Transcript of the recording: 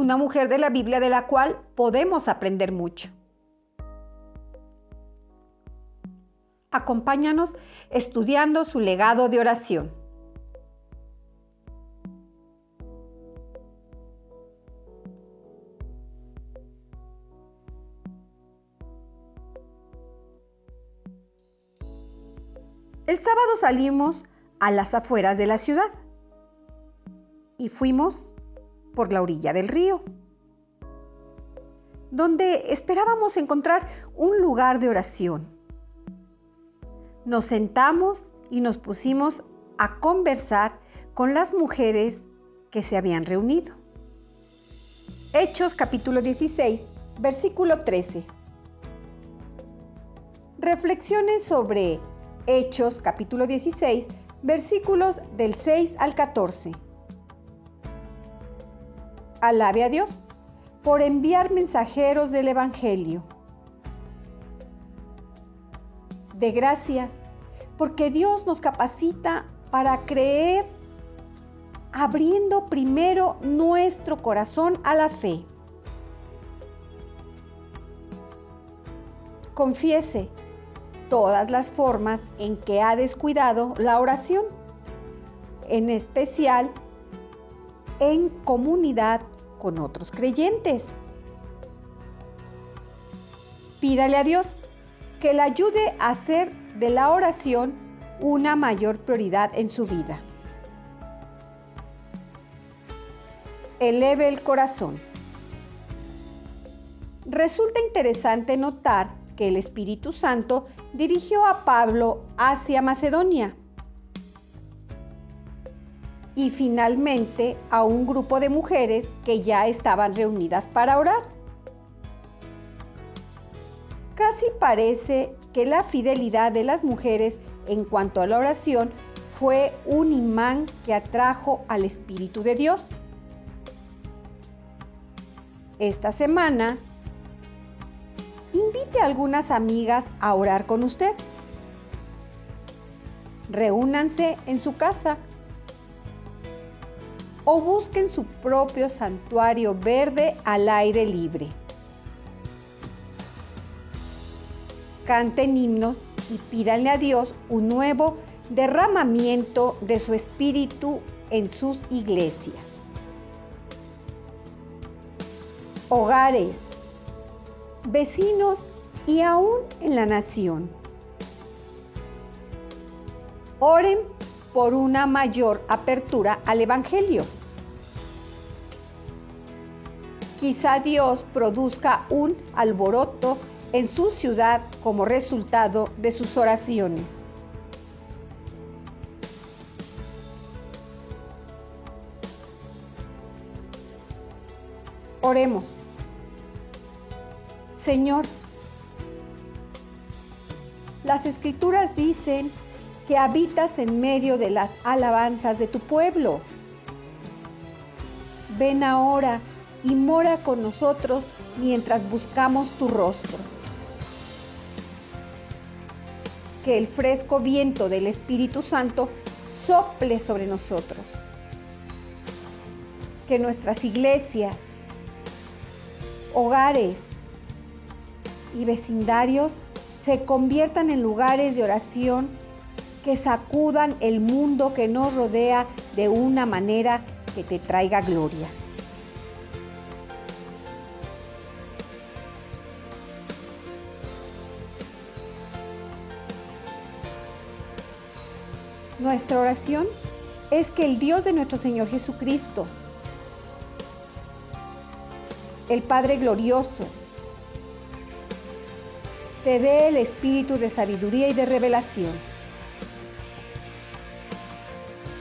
una mujer de la Biblia de la cual podemos aprender mucho. Acompáñanos estudiando su legado de oración. El sábado salimos a las afueras de la ciudad y fuimos por la orilla del río, donde esperábamos encontrar un lugar de oración. Nos sentamos y nos pusimos a conversar con las mujeres que se habían reunido. Hechos capítulo 16, versículo 13. Reflexiones sobre Hechos capítulo 16, versículos del 6 al 14. Alabe a Dios por enviar mensajeros del Evangelio. De gracias, porque Dios nos capacita para creer abriendo primero nuestro corazón a la fe. Confiese todas las formas en que ha descuidado la oración, en especial en comunidad con otros creyentes. Pídale a Dios que le ayude a hacer de la oración una mayor prioridad en su vida. Eleve el corazón. Resulta interesante notar que el Espíritu Santo dirigió a Pablo hacia Macedonia y finalmente a un grupo de mujeres que ya estaban reunidas para orar. Casi parece que la fidelidad de las mujeres en cuanto a la oración fue un imán que atrajo al Espíritu de Dios. Esta semana, invite a algunas amigas a orar con usted. Reúnanse en su casa o busquen su propio santuario verde al aire libre. Canten himnos y pídanle a Dios un nuevo derramamiento de su espíritu en sus iglesias. Hogares, vecinos y aún en la nación. Oren por una mayor apertura al Evangelio. Quizá Dios produzca un alboroto en su ciudad como resultado de sus oraciones. Oremos. Señor, las escrituras dicen que habitas en medio de las alabanzas de tu pueblo. Ven ahora y mora con nosotros mientras buscamos tu rostro. Que el fresco viento del Espíritu Santo sople sobre nosotros. Que nuestras iglesias, hogares y vecindarios se conviertan en lugares de oración que sacudan el mundo que nos rodea de una manera que te traiga gloria. Nuestra oración es que el Dios de nuestro Señor Jesucristo, el Padre glorioso, te dé el espíritu de sabiduría y de revelación